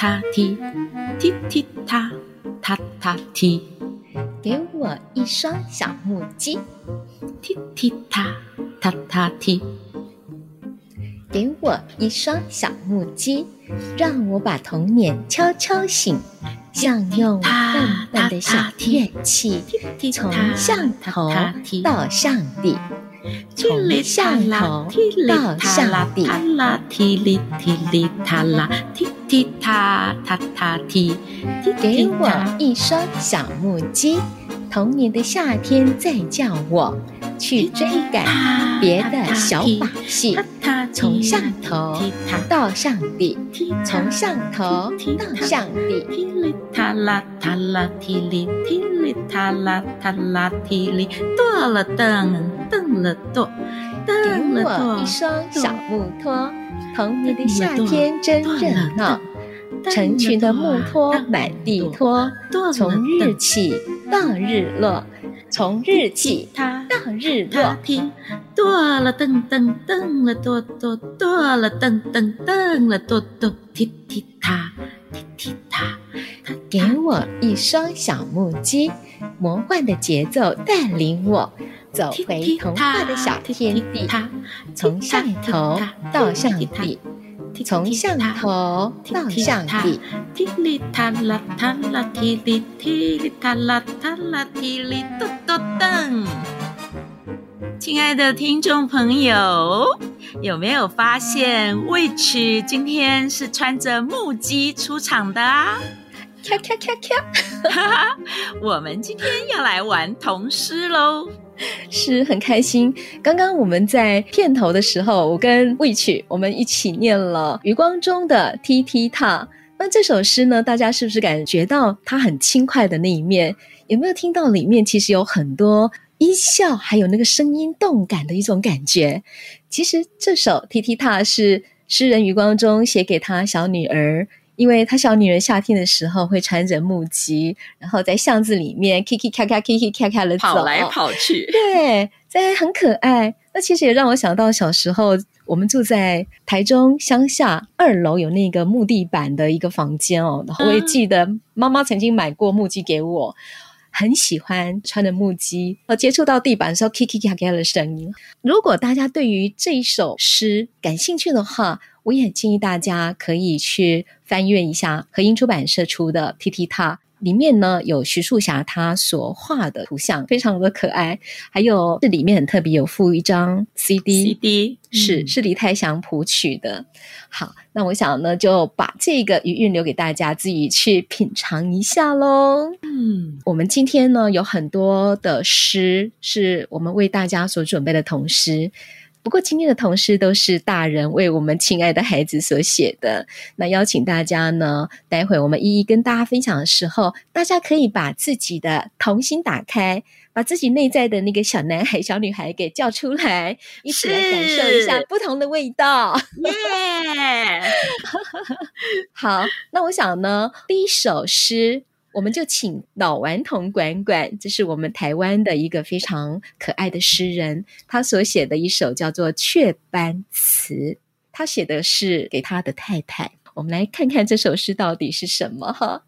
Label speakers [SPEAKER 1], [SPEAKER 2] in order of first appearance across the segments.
[SPEAKER 1] 踏踏踢，踢踢踏踏踏踢。
[SPEAKER 2] 给我一双小木屐，
[SPEAKER 1] 踢踢踏踏踏踢。
[SPEAKER 2] 给我一双小木屐，让我把童年敲敲醒，像用笨笨的小乐器，从上头到上底，从上头到下底。
[SPEAKER 1] 踢里踢里踏啦，踢踢踏踏踏踢。
[SPEAKER 2] 给我一双小木屐，童年的夏天在叫我。去追赶别的小把戏，从上头到上底，从上头到上底。
[SPEAKER 1] 踢里踏啦踏啦踢里，跺了蹬，蹬了跺，蹬了跺。
[SPEAKER 2] 给我一双小木拖，童年的夏天真热闹，成群的木拖满地拖，从日起到日落。从日起到日落，
[SPEAKER 1] 跺了蹬蹬蹬了跺跺，跺了蹬蹬蹬了跺跺，踢踢踏，踢踢踏。
[SPEAKER 2] 给我一双小木屐，魔幻的节奏带领我走回童话的小天地，从上头到上底。从上头到上底，
[SPEAKER 1] 踢哩踏啦踏啦踢哩，踢哩踏啦踏啦踢里，跺跺蹬。亲爱的听众朋友，有没有发现 Witch 今天是穿着木屐出场的啊？
[SPEAKER 2] 咔咔咔咔！
[SPEAKER 1] 哈哈，我们今天要来玩童诗喽。
[SPEAKER 2] 是很开心。刚刚我们在片头的时候，我跟 Witch 我们一起念了余光中的《踢踢踏》。那这首诗呢，大家是不是感觉到它很轻快的那一面？有没有听到里面其实有很多音效，还有那个声音动感的一种感觉？其实这首《踢踢踏》是诗人余光中写给他小女儿。因为他小女儿夏天的时候会穿着木屐，然后在巷子里面 kiki 咔咔 kiki 咔咔的，
[SPEAKER 1] 跑来跑去，
[SPEAKER 2] 对，在很可爱。那其实也让我想到小时候，我们住在台中乡下二楼有那个木地板的一个房间哦。然后我也记得妈妈曾经买过木屐给我，很喜欢穿着木屐，和接触到地板的时候 kiki 咔咔的声音。如果大家对于这一首诗感兴趣的话，我也建议大家可以去翻阅一下和音出版社出的《T T 踏》，里面呢有徐树霞她所画的图像，非常的可爱。还有这里面很特别，有附一张 CD，CD 是、嗯、是李泰祥谱曲的。好，那我想呢就把这个余韵留给大家自己去品尝一下喽。嗯，我们今天呢有很多的诗是我们为大家所准备的童诗。不过今天的同事都是大人为我们亲爱的孩子所写的。那邀请大家呢，待会我们一一跟大家分享的时候，大家可以把自己的童心打开，把自己内在的那个小男孩、小女孩给叫出来，一起来感受一下不同的味道。耶 好，那我想呢，第一首诗。我们就请老顽童管管，这是我们台湾的一个非常可爱的诗人，他所写的一首叫做《雀斑词》，他写的是给他的太太。我们来看看这首诗到底是什么哈。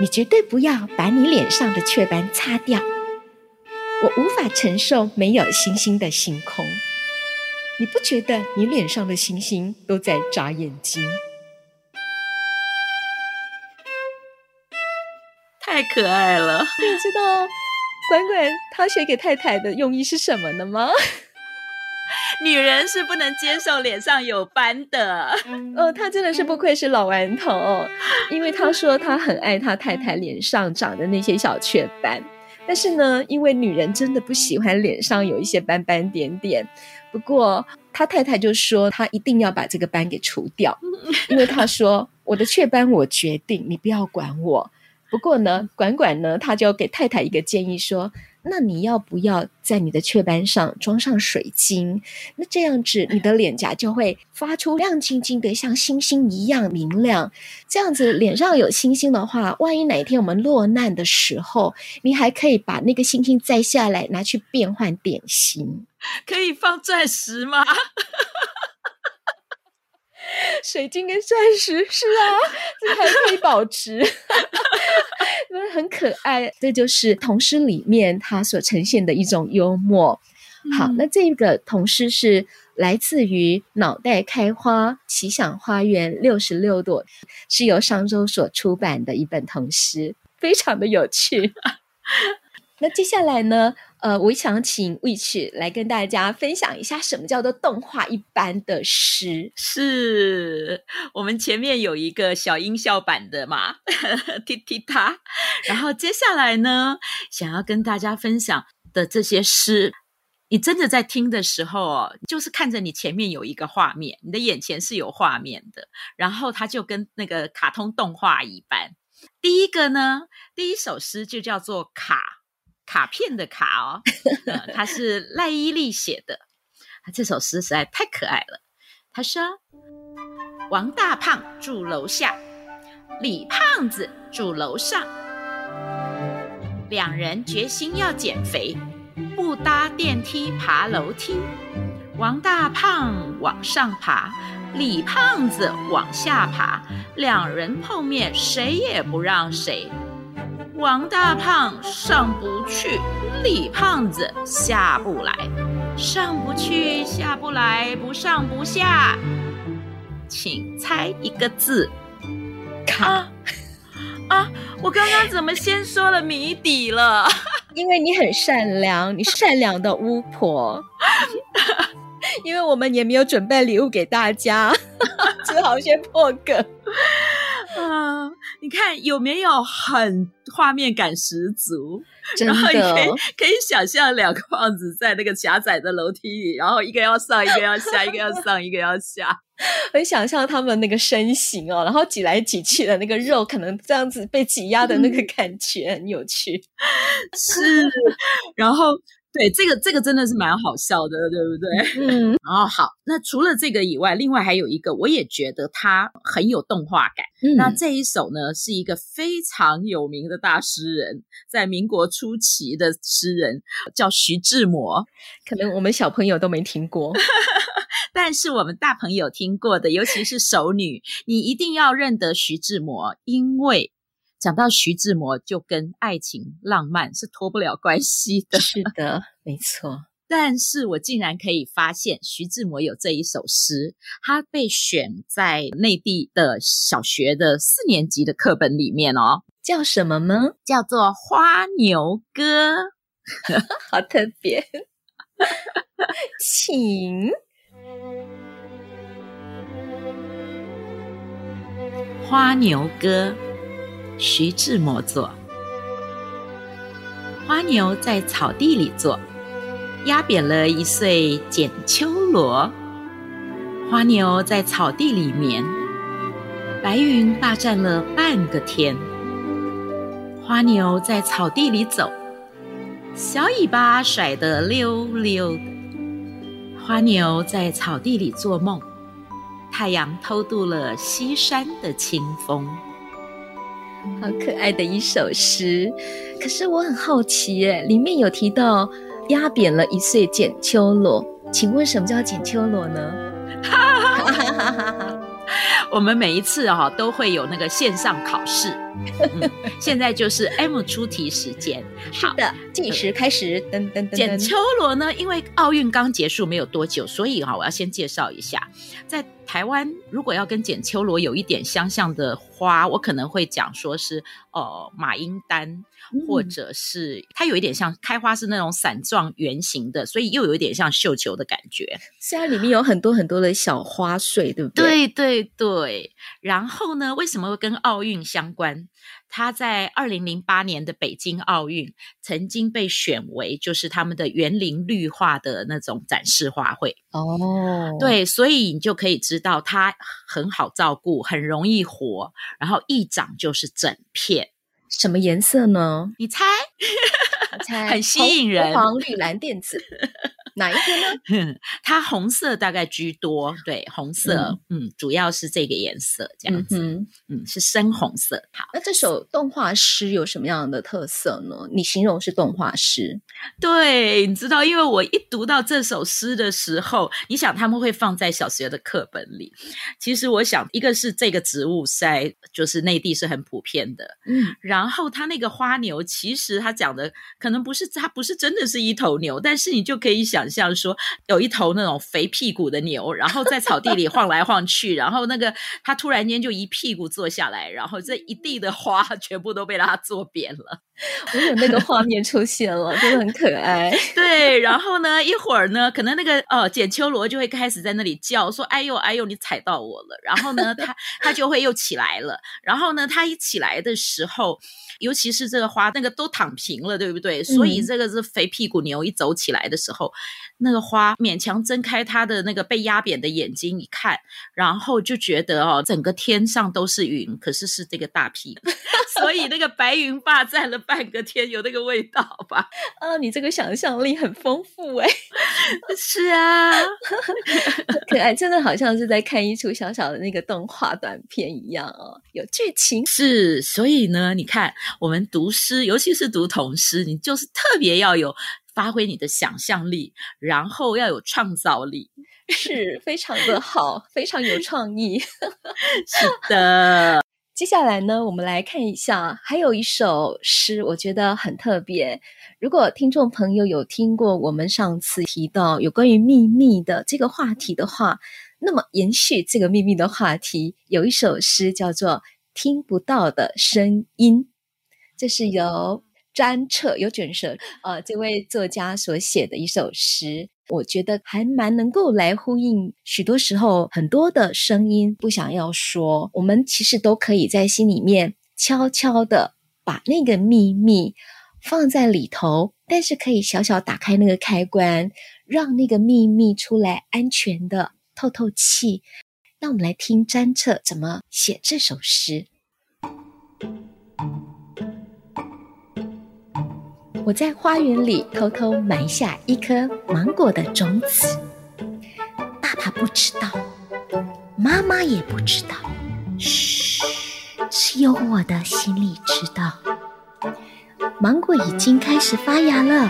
[SPEAKER 2] 你绝对不要把你脸上的雀斑擦掉，我无法承受没有星星的星空。你不觉得你脸上的星星都在眨眼睛？
[SPEAKER 1] 太可爱了！
[SPEAKER 2] 你知道管管他写给太太的用意是什么呢吗？
[SPEAKER 1] 女人是不能接受脸上有斑的。
[SPEAKER 2] 哦，他真的是不愧是老顽童，因为他说他很爱他太太脸上长的那些小雀斑。但是呢，因为女人真的不喜欢脸上有一些斑斑点点。不过他太太就说，他一定要把这个斑给除掉，因为他说我的雀斑我决定，你不要管我。不过呢，管管呢，他就给太太一个建议说。那你要不要在你的雀斑上装上水晶？那这样子，你的脸颊就会发出亮晶晶的，像星星一样明亮。这样子，脸上有星星的话，万一哪一天我们落难的时候，你还可以把那个星星摘下来，拿去变换点心。
[SPEAKER 1] 可以放钻石吗？
[SPEAKER 2] 水晶跟钻石是啊，这还可以保持，因为很可爱。这就是童诗里面它所呈现的一种幽默。嗯、好，那这个童诗是来自于《脑袋开花奇想花园六十六朵》，是由商周所出版的一本童诗，非常的有趣。那接下来呢？呃，我想请 Witch 来跟大家分享一下，什么叫做动画一般的诗？
[SPEAKER 1] 是我们前面有一个小音效版的嘛，踢踢踏。然后接下来呢，想要跟大家分享的这些诗，你真的在听的时候哦，就是看着你前面有一个画面，你的眼前是有画面的，然后它就跟那个卡通动画一般。第一个呢，第一首诗就叫做卡。卡片的卡哦，呃、他是赖伊丽写的。这首诗实在太可爱了。他说：“王大胖住楼下，李胖子住楼上，两人决心要减肥，不搭电梯爬楼梯。王大胖往上爬，李胖子往下爬，两人碰面，谁也不让谁。”王大胖上不去，李胖子下不来，上不去下不来，不上不下，请猜一个字。
[SPEAKER 2] 卡
[SPEAKER 1] 啊，啊！我刚刚怎么先说了谜底了？
[SPEAKER 2] 因为你很善良，你善良的巫婆。因为我们也没有准备礼物给大家，只好先破梗。
[SPEAKER 1] 啊，你看有没有很画面感十足？然后你可以可以想象两个胖子在那个狭窄的楼梯里，然后一个要上，一个要下，一个要上，一个要下。
[SPEAKER 2] 很想象他们那个身形哦，然后挤来挤去的那个肉，可能这样子被挤压的那个感觉很有趣。
[SPEAKER 1] 是，然后。对，这个这个真的是蛮好笑的，对不对？嗯，然 后好，那除了这个以外，另外还有一个，我也觉得它很有动画感。嗯，那这一首呢，是一个非常有名的大诗人，在民国初期的诗人，叫徐志摩。
[SPEAKER 2] 可能我们小朋友都没听过，
[SPEAKER 1] 但是我们大朋友听过的，尤其是熟女，你一定要认得徐志摩，因为。讲到徐志摩，就跟爱情、浪漫是脱不了关系的。
[SPEAKER 2] 是的，没错。
[SPEAKER 1] 但是我竟然可以发现，徐志摩有这一首诗，他被选在内地的小学的四年级的课本里面哦。
[SPEAKER 2] 叫什么呢？
[SPEAKER 1] 叫做《花牛歌》，
[SPEAKER 2] 好特别。请《
[SPEAKER 1] 花牛歌》。徐志摩作：花牛在草地里坐，压扁了一穗剪秋萝。花牛在草地里眠，白云霸占了半个天。花牛在草地里走，小尾巴甩得溜溜的。花牛在草地里做梦，太阳偷渡了西山的清风。
[SPEAKER 2] 好可爱的一首诗，可是我很好奇耶，里面有提到压扁了一穗剪秋罗，请问什么叫剪秋罗呢？
[SPEAKER 1] 我们每一次哈、哦、都会有那个线上考试，嗯、现在就是 M 出题时间。
[SPEAKER 2] 好是的，计时开始，噔噔噔，噔。
[SPEAKER 1] 剪秋罗呢，因为奥运刚结束没有多久，所以哈，我要先介绍一下，在台湾如果要跟剪秋罗有一点相像的花，我可能会讲说是呃马英丹。或者是它有一点像开花是那种伞状圆形的，所以又有一点像绣球的感觉。
[SPEAKER 2] 虽然里面有很多很多的小花穗，对不对？
[SPEAKER 1] 对对对。然后呢，为什么会跟奥运相关？湾，他在二零零八年的北京奥运曾经被选为就是他们的园林绿化的那种展示花卉。
[SPEAKER 2] 哦，
[SPEAKER 1] 对，所以你就可以知道它很好照顾，很容易活，然后一长就是整片。
[SPEAKER 2] 什么颜色呢？
[SPEAKER 1] 你猜？
[SPEAKER 2] 我猜
[SPEAKER 1] 很吸引人，
[SPEAKER 2] 黄、绿、蓝、靛、紫。哪一个呢？
[SPEAKER 1] 它红色大概居多，对，红色，嗯，嗯，主要是这个颜色，这样子，嗯，嗯，是深红色。好，
[SPEAKER 2] 那这首动画诗有什么样的特色呢？你形容是动画诗，
[SPEAKER 1] 对，你知道，因为我一读到这首诗的时候，你想他们会放在小学的课本里。其实我想，一个是这个植物在就是内地是很普遍的，嗯，然后它那个花牛，其实它讲的可能不是它不是真的是一头牛，但是你就可以想。像说有一头那种肥屁股的牛，然后在草地里晃来晃去，然后那个他突然间就一屁股坐下来，然后这一地的花全部都被他坐扁了。
[SPEAKER 2] 我有那个画面出现了，真的很可爱。
[SPEAKER 1] 对，然后呢，一会儿呢，可能那个哦，简秋罗就会开始在那里叫说：“哎呦，哎呦，你踩到我了。”然后呢，他他就会又起来了。然后呢，他一起来的时候。尤其是这个花，那个都躺平了，对不对？所以这个是肥屁股牛一走起来的时候，嗯、那个花勉强睁开它的那个被压扁的眼睛一看，然后就觉得哦，整个天上都是云，可是是这个大屁股，所以那个白云霸占了半个天，有那个味道吧？
[SPEAKER 2] 啊，你这个想象力很丰富哎！
[SPEAKER 1] 是啊，
[SPEAKER 2] 可爱，真的好像是在看一出小小的那个动画短片一样哦，有剧情。
[SPEAKER 1] 是，所以呢，你看。我们读诗，尤其是读童诗，你就是特别要有发挥你的想象力，然后要有创造力，
[SPEAKER 2] 是非常的好，非常有创意。
[SPEAKER 1] 是的，
[SPEAKER 2] 接下来呢，我们来看一下，还有一首诗，我觉得很特别。如果听众朋友有听过我们上次提到有关于秘密的这个话题的话，那么延续这个秘密的话题，有一首诗叫做《听不到的声音》。这是由詹彻有卷舌呃这位作家所写的一首诗，我觉得还蛮能够来呼应许多时候很多的声音不想要说，我们其实都可以在心里面悄悄的把那个秘密放在里头，但是可以小小打开那个开关，让那个秘密出来，安全的透透气。那我们来听詹彻怎么写这首诗。我在花园里偷偷埋下一颗芒果的种子，爸爸不知道，妈妈也不知道，嘘，只有我的心里知道。芒果已经开始发芽了，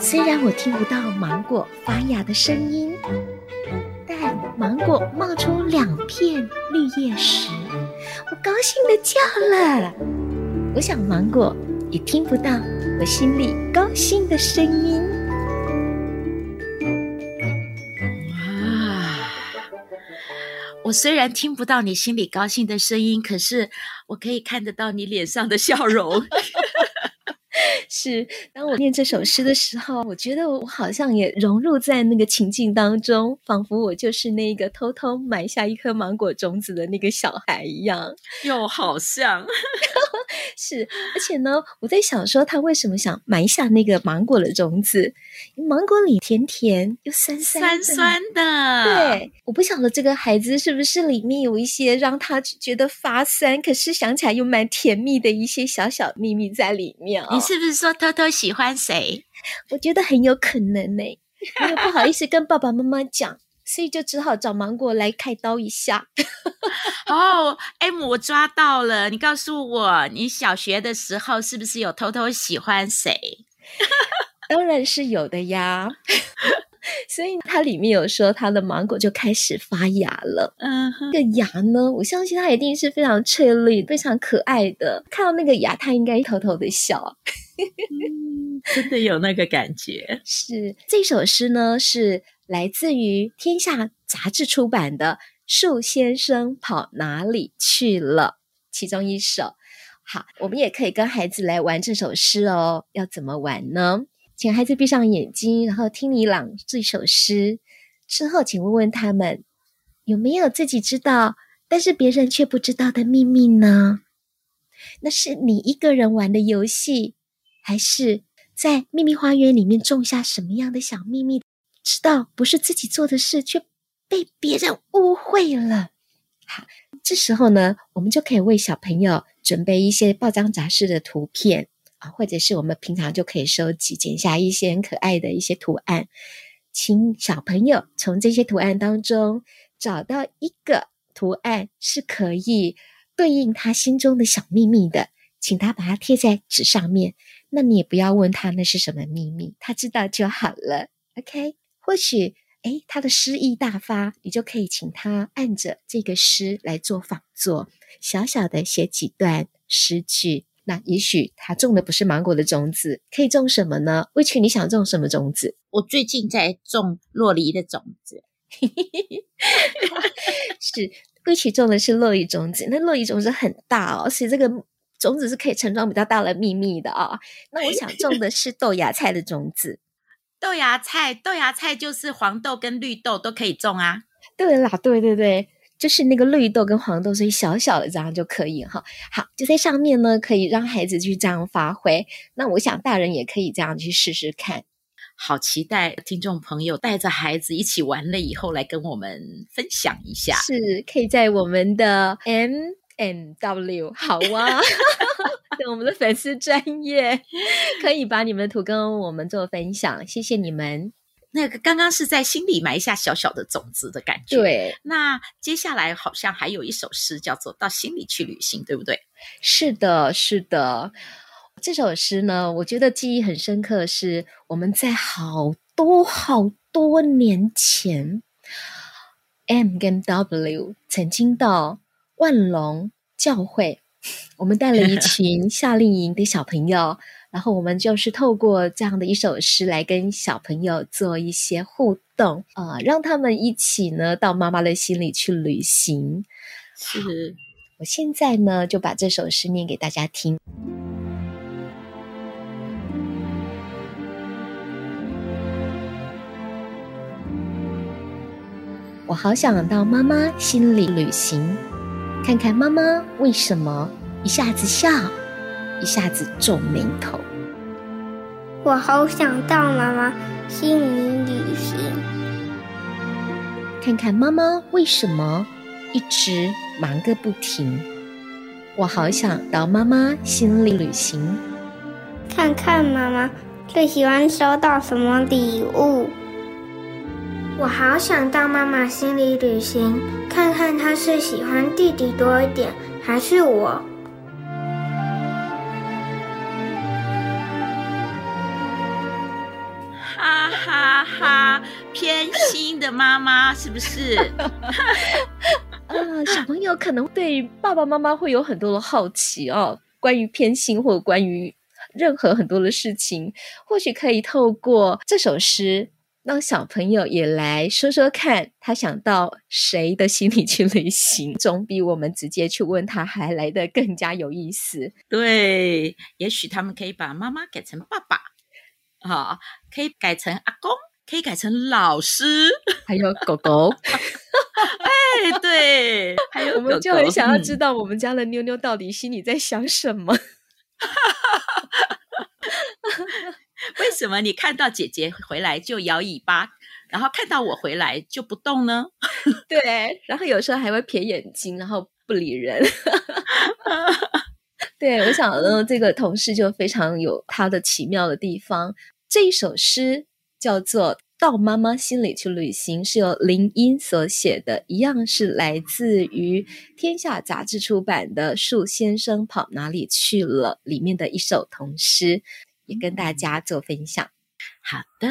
[SPEAKER 2] 虽然我听不到芒果发芽的声音，但芒果冒出两片绿叶时，我高兴地叫了。我想芒果也听不到。我心里高兴的声音。
[SPEAKER 1] 哇！我虽然听不到你心里高兴的声音，可是我可以看得到你脸上的笑容。
[SPEAKER 2] 是，当我念这首诗的时候，我觉得我好像也融入在那个情境当中，仿佛我就是那个偷偷埋下一颗芒果种子的那个小孩一样，
[SPEAKER 1] 又好像。
[SPEAKER 2] 是，而且呢，我在想说，他为什么想埋下那个芒果的种子？芒果里甜甜又酸酸
[SPEAKER 1] 酸酸的。
[SPEAKER 2] 对，我不晓得这个孩子是不是里面有一些让他觉得发酸，可是想起来又蛮甜蜜的一些小小秘密在里面。
[SPEAKER 1] 你是不是说偷偷喜欢谁？
[SPEAKER 2] 我觉得很有可能呢，因为不好意思跟爸爸妈妈讲。所以就只好找芒果来开刀一下。
[SPEAKER 1] 哦，M，我抓到了。你告诉我，你小学的时候是不是有偷偷喜欢谁？
[SPEAKER 2] 当然是有的呀。所以它里面有说，它的芒果就开始发芽了。嗯哼，这个芽呢，我相信它一定是非常翠绿、非常可爱的。看到那个芽，它应该偷偷的笑。
[SPEAKER 1] 嗯，真的有那个感觉。
[SPEAKER 2] 是这首诗呢，是。来自于《天下》杂志出版的《树先生跑哪里去了》其中一首。好，我们也可以跟孩子来玩这首诗哦。要怎么玩呢？请孩子闭上眼睛，然后听你朗这首诗。之后，请问问他们有没有自己知道，但是别人却不知道的秘密呢？那是你一个人玩的游戏，还是在秘密花园里面种下什么样的小秘密？知道不是自己做的事，却被别人误会了。好，这时候呢，我们就可以为小朋友准备一些报章杂志的图片啊，或者是我们平常就可以收集、剪下一些很可爱的一些图案，请小朋友从这些图案当中找到一个图案是可以对应他心中的小秘密的，请他把它贴在纸上面。那你也不要问他那是什么秘密，他知道就好了。OK。或许，诶，他的诗意大发，你就可以请他按着这个诗来做仿作，小小的写几段诗句。那也许他种的不是芒果的种子，可以种什么呢？威奇，你想种什么种子？
[SPEAKER 1] 我最近在种洛梨的种子。
[SPEAKER 2] 是，威奇种的是洛梨种子。那洛梨种子很大哦，所以这个种子是可以盛装比较大的秘密的啊、哦。那我想种的是豆芽菜的种子。
[SPEAKER 1] 豆芽菜，豆芽菜就是黄豆跟绿豆都可以种啊。
[SPEAKER 2] 对啦，对对对，就是那个绿豆跟黄豆，所以小小的这样就可以哈。好，就在上面呢，可以让孩子去这样发挥。那我想大人也可以这样去试试看。
[SPEAKER 1] 好期待听众朋友带着孩子一起玩了以后来跟我们分享一下。
[SPEAKER 2] 是，可以在我们的 M N W 好啊。我们的粉丝专业可以把你们的图跟我们做分享，谢谢你们。
[SPEAKER 1] 那个刚刚是在心里埋下小小的种子的感觉。
[SPEAKER 2] 对，
[SPEAKER 1] 那接下来好像还有一首诗叫做《到心里去旅行》，对不对？
[SPEAKER 2] 是的，是的。这首诗呢，我觉得记忆很深刻，是我们在好多好多年前，M 跟 W 曾经到万隆教会。我们带了一群 夏令营的小朋友，然后我们就是透过这样的一首诗来跟小朋友做一些互动啊、呃，让他们一起呢到妈妈的心里去旅行。
[SPEAKER 1] 是，
[SPEAKER 2] 我现在呢就把这首诗念给大家听。我好想到妈妈心里旅行。看看妈妈为什么一下子笑，一下子皱眉头。
[SPEAKER 3] 我好想到妈妈心里旅行。
[SPEAKER 2] 看看妈妈为什么一直忙个不停。我好想到妈妈心里旅行。
[SPEAKER 3] 看看妈妈最喜欢收到什么礼物。我好想到妈妈心里旅行，看看她是喜欢弟弟多一点，还是我？
[SPEAKER 1] 偏心的妈妈是不是？
[SPEAKER 2] 啊，小朋友可能对爸爸妈妈会有很多的好奇哦，关于偏心或关于任何很多的事情，或许可以透过这首诗。让小朋友也来说说看，他想到谁的心里去旅行，总比我们直接去问他还来得更加有意思。
[SPEAKER 1] 对，也许他们可以把妈妈改成爸爸，啊，可以改成阿公，可以改成老师，
[SPEAKER 2] 还有狗狗。
[SPEAKER 1] 哎，对，还有
[SPEAKER 2] 我们就很想要知道我们家的妞妞到底心里在想什么。
[SPEAKER 1] 为什么你看到姐姐回来就摇尾巴，然后看到我回来就不动呢？
[SPEAKER 2] 对，然后有时候还会瞥眼睛，然后不理人。对，我想呢，这个同事就非常有他的奇妙的地方。这一首诗叫做《到妈妈心里去旅行》，是由林英所写的，一样是来自于天下杂志出版的《树先生跑哪里去了》里面的一首童诗。也跟大家做分享。
[SPEAKER 1] 好的，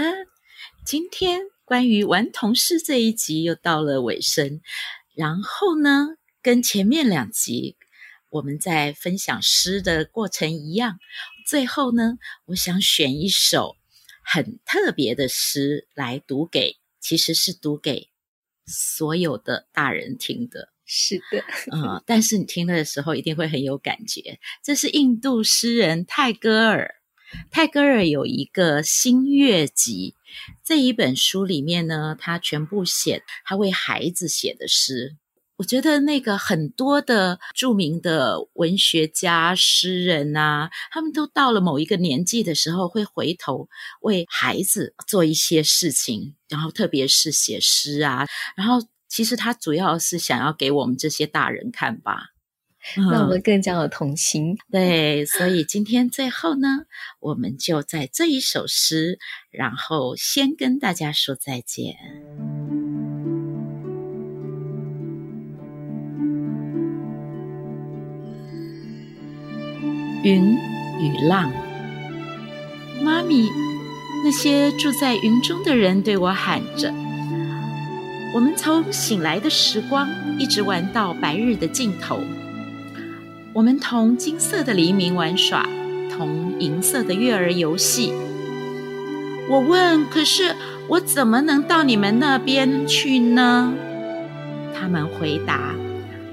[SPEAKER 1] 今天关于顽童诗这一集又到了尾声。然后呢，跟前面两集我们在分享诗的过程一样，最后呢，我想选一首很特别的诗来读给，其实是读给所有的大人听的。
[SPEAKER 2] 是的，
[SPEAKER 1] 嗯，但是你听了的时候一定会很有感觉。这是印度诗人泰戈尔。泰戈尔有一个星月集，这一本书里面呢，他全部写他为孩子写的诗。我觉得那个很多的著名的文学家、诗人啊，他们都到了某一个年纪的时候，会回头为孩子做一些事情，然后特别是写诗啊。然后其实他主要是想要给我们这些大人看吧，
[SPEAKER 2] 让我们更加有同情。
[SPEAKER 1] 嗯。对，所以今天最后呢，我们就在这一首诗，然后先跟大家说再见。云与浪，妈咪，那些住在云中的人对我喊着：“我们从醒来的时光一直玩到白日的尽头。我们同金色的黎明玩耍，同银色的月儿游戏。”我问：“可是我怎么能到你们那边去呢？”他们回答：“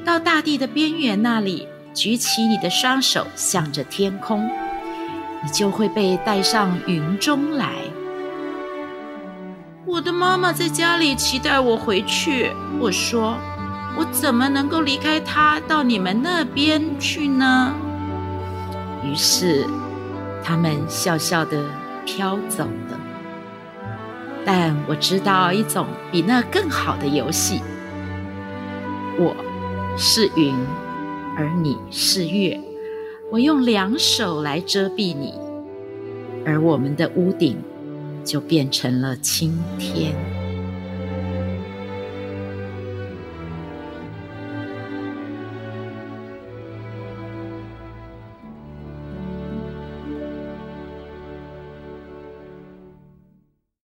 [SPEAKER 1] 到大地的边缘那里。”举起你的双手，向着天空，你就会被带上云中来。我的妈妈在家里期待我回去。我说：“我怎么能够离开她到你们那边去呢？”于是，他们笑笑地飘走了。但我知道一种比那更好的游戏。我是云。而你是月，我用两手来遮蔽你，而我们的屋顶就变成了青天。